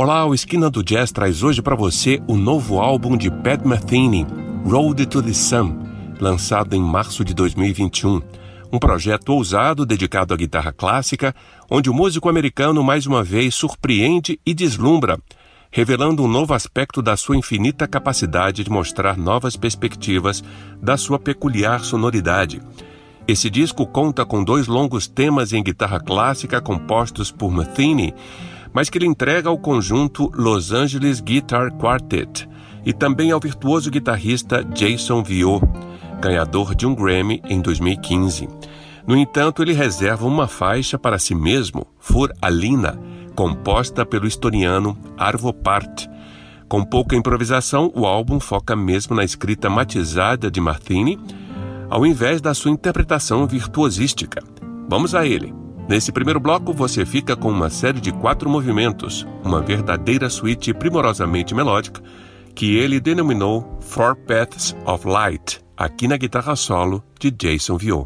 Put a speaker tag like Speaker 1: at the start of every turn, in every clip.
Speaker 1: Olá, o Esquina do Jazz traz hoje para você o novo álbum de Pat Metheny, Road to the Sun, lançado em março de 2021. Um projeto ousado dedicado à guitarra clássica, onde o músico americano mais uma vez surpreende e deslumbra, revelando um novo aspecto da sua infinita capacidade de mostrar novas perspectivas da sua peculiar sonoridade. Esse disco conta com dois longos temas em guitarra clássica compostos por Metheny mas que ele entrega ao conjunto Los Angeles Guitar Quartet e também ao virtuoso guitarrista Jason Viot, ganhador de um Grammy em 2015. No entanto, ele reserva uma faixa para si mesmo, For Alina, composta pelo estoniano Arvo Part. Com pouca improvisação, o álbum foca mesmo na escrita matizada de Martini, ao invés da sua interpretação virtuosística. Vamos a ele. Nesse primeiro bloco, você fica com uma série de quatro movimentos, uma verdadeira suíte primorosamente melódica, que ele denominou Four Paths of Light, aqui na guitarra solo de Jason Viot.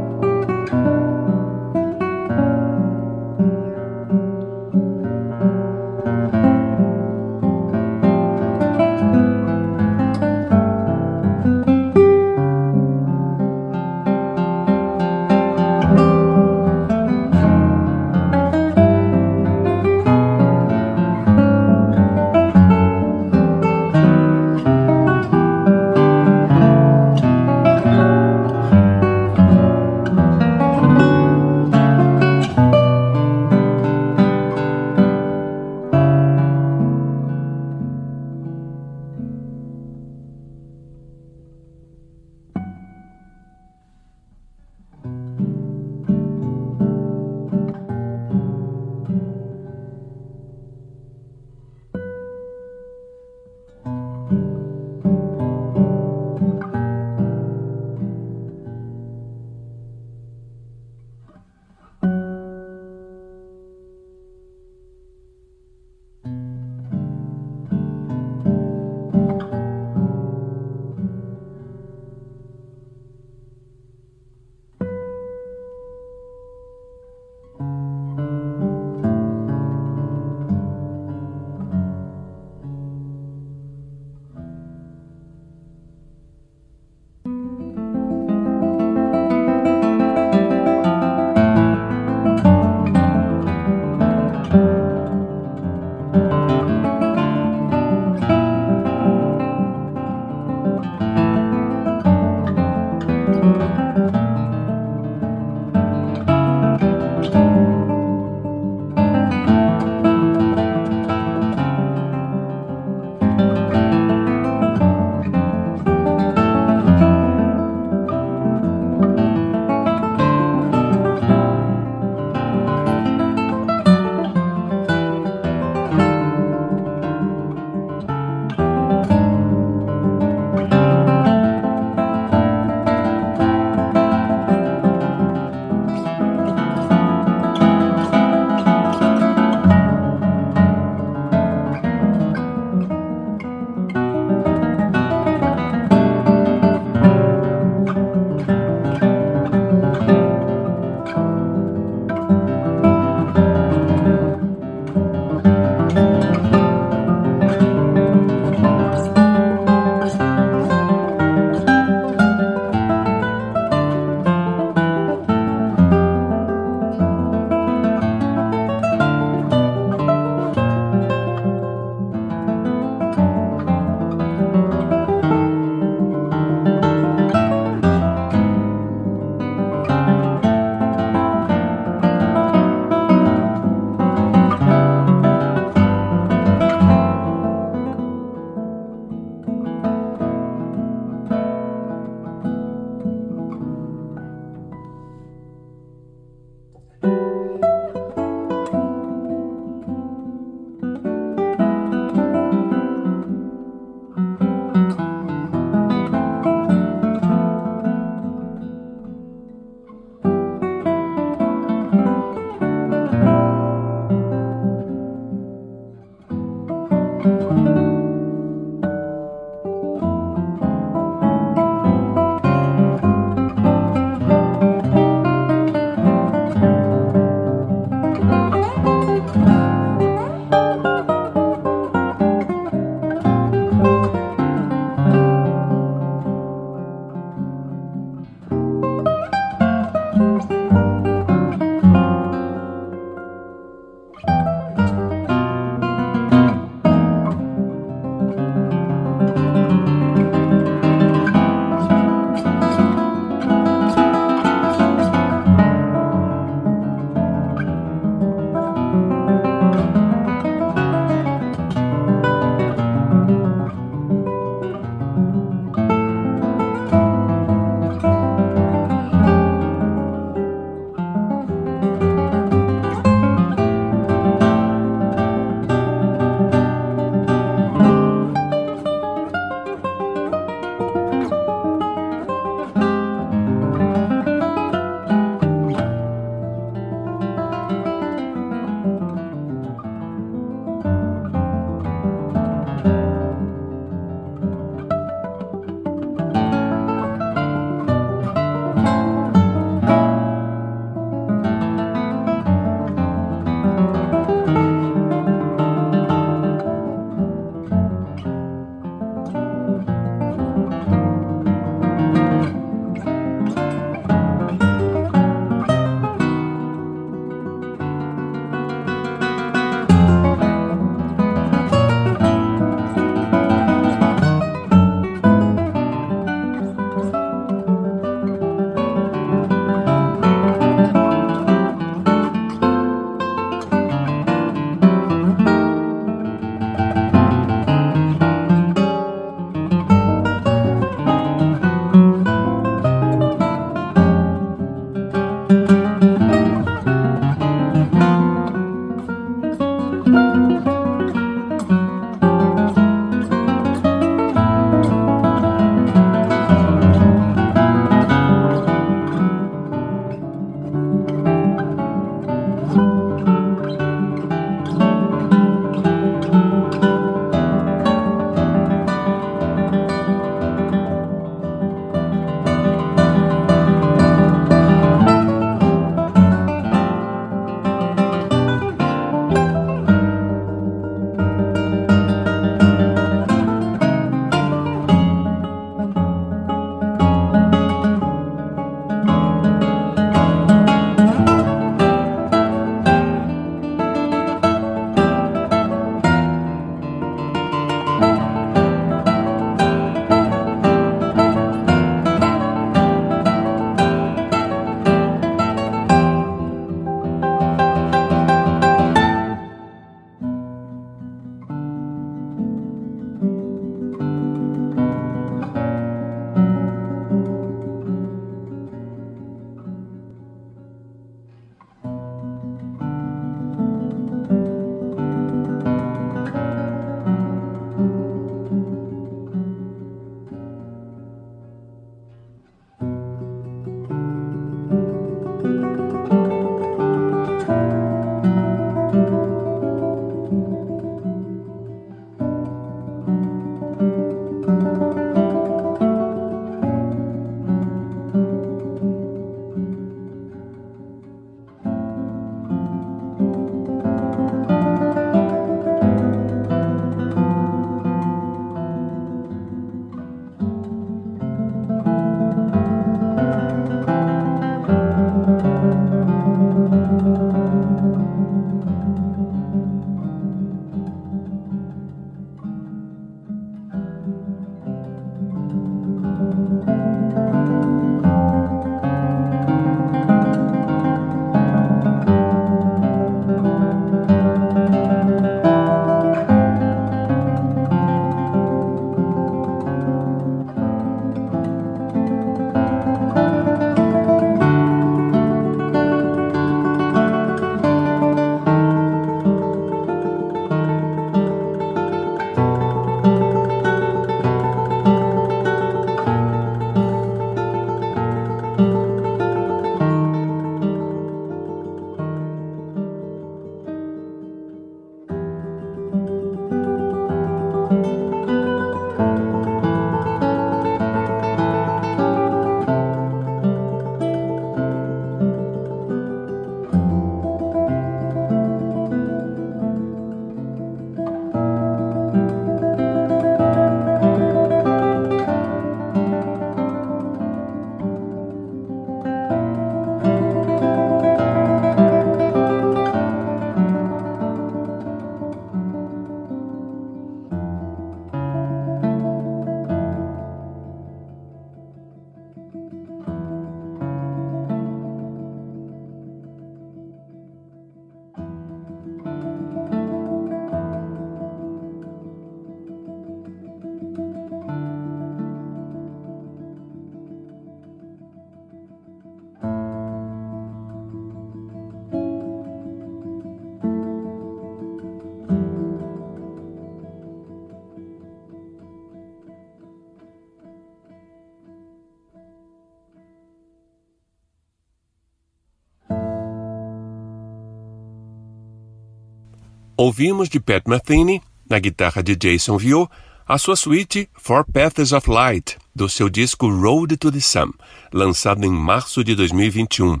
Speaker 1: Ouvimos de Pat Metheny, na guitarra de Jason Viau, a sua suíte Four Paths of Light, do seu disco Road to the Sun, lançado em março de 2021.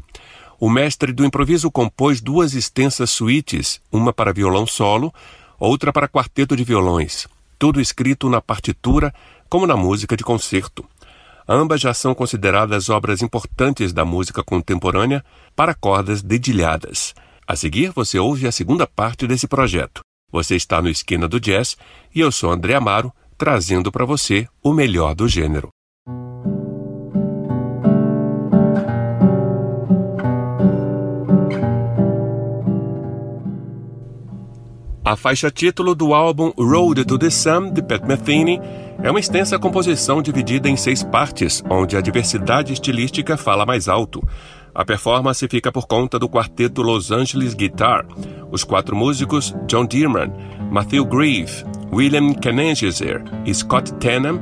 Speaker 1: O mestre do improviso compôs duas extensas suítes, uma para violão solo, outra para quarteto de violões, tudo escrito na partitura como na música de concerto. Ambas já são consideradas obras importantes da música contemporânea para cordas dedilhadas. A seguir, você ouve a segunda parte desse projeto. Você está no Esquina do Jazz e eu sou André Amaro, trazendo para você o melhor do gênero. A faixa título do álbum Road to the Sun, de Pat Metheny, é uma extensa composição dividida em seis partes, onde a diversidade estilística fala mais alto. A performance fica por conta do quarteto Los Angeles Guitar. Os quatro músicos, John Dearman, Matthew Grieve, William Kenengeser e Scott Tennant,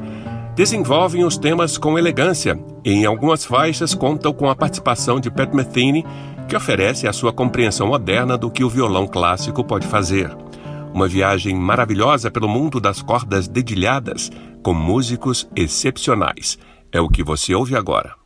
Speaker 1: desenvolvem os temas com elegância e em algumas faixas contam com a participação de Pat Metheny, que oferece a sua compreensão moderna do que o violão clássico pode fazer. Uma viagem maravilhosa pelo mundo das cordas dedilhadas, com músicos excepcionais. É o que você ouve agora.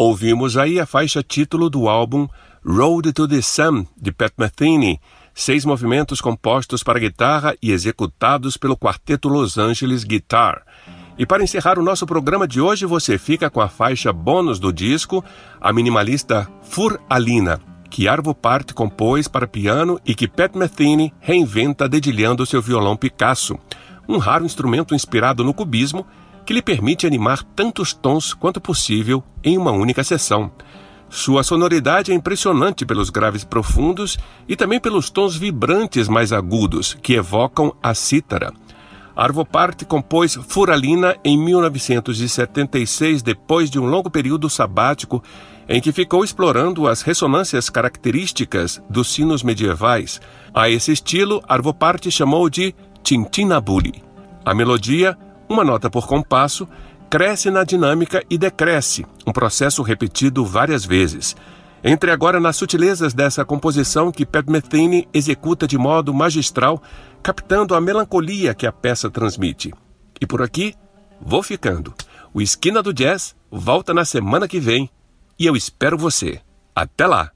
Speaker 1: Ouvimos aí a faixa título do álbum Road to the Sun, de Pat Metheny, seis movimentos compostos para guitarra e executados pelo quarteto Los Angeles Guitar. E para encerrar o nosso programa de hoje, você fica com a faixa bônus do disco, a minimalista Fur Alina, que Arvo Part compôs para piano e que Pat Metheny reinventa dedilhando seu violão Picasso, um raro instrumento inspirado no cubismo que lhe permite animar tantos tons quanto possível em uma única sessão. Sua sonoridade é impressionante pelos graves profundos e também pelos tons vibrantes mais agudos, que evocam a cítara. Arvo Part compôs Furalina em 1976, depois de um longo período sabático em que ficou explorando as ressonâncias características dos sinos medievais. A esse estilo, Arvo Part chamou de Tintinabuli. A melodia, uma nota por compasso, cresce na dinâmica e decresce, um processo repetido várias vezes. Entre agora nas sutilezas dessa composição que Pat Metheny executa de modo magistral, captando a melancolia que a peça transmite. E por aqui, vou ficando. O Esquina do Jazz volta na semana que vem e eu espero você. Até lá!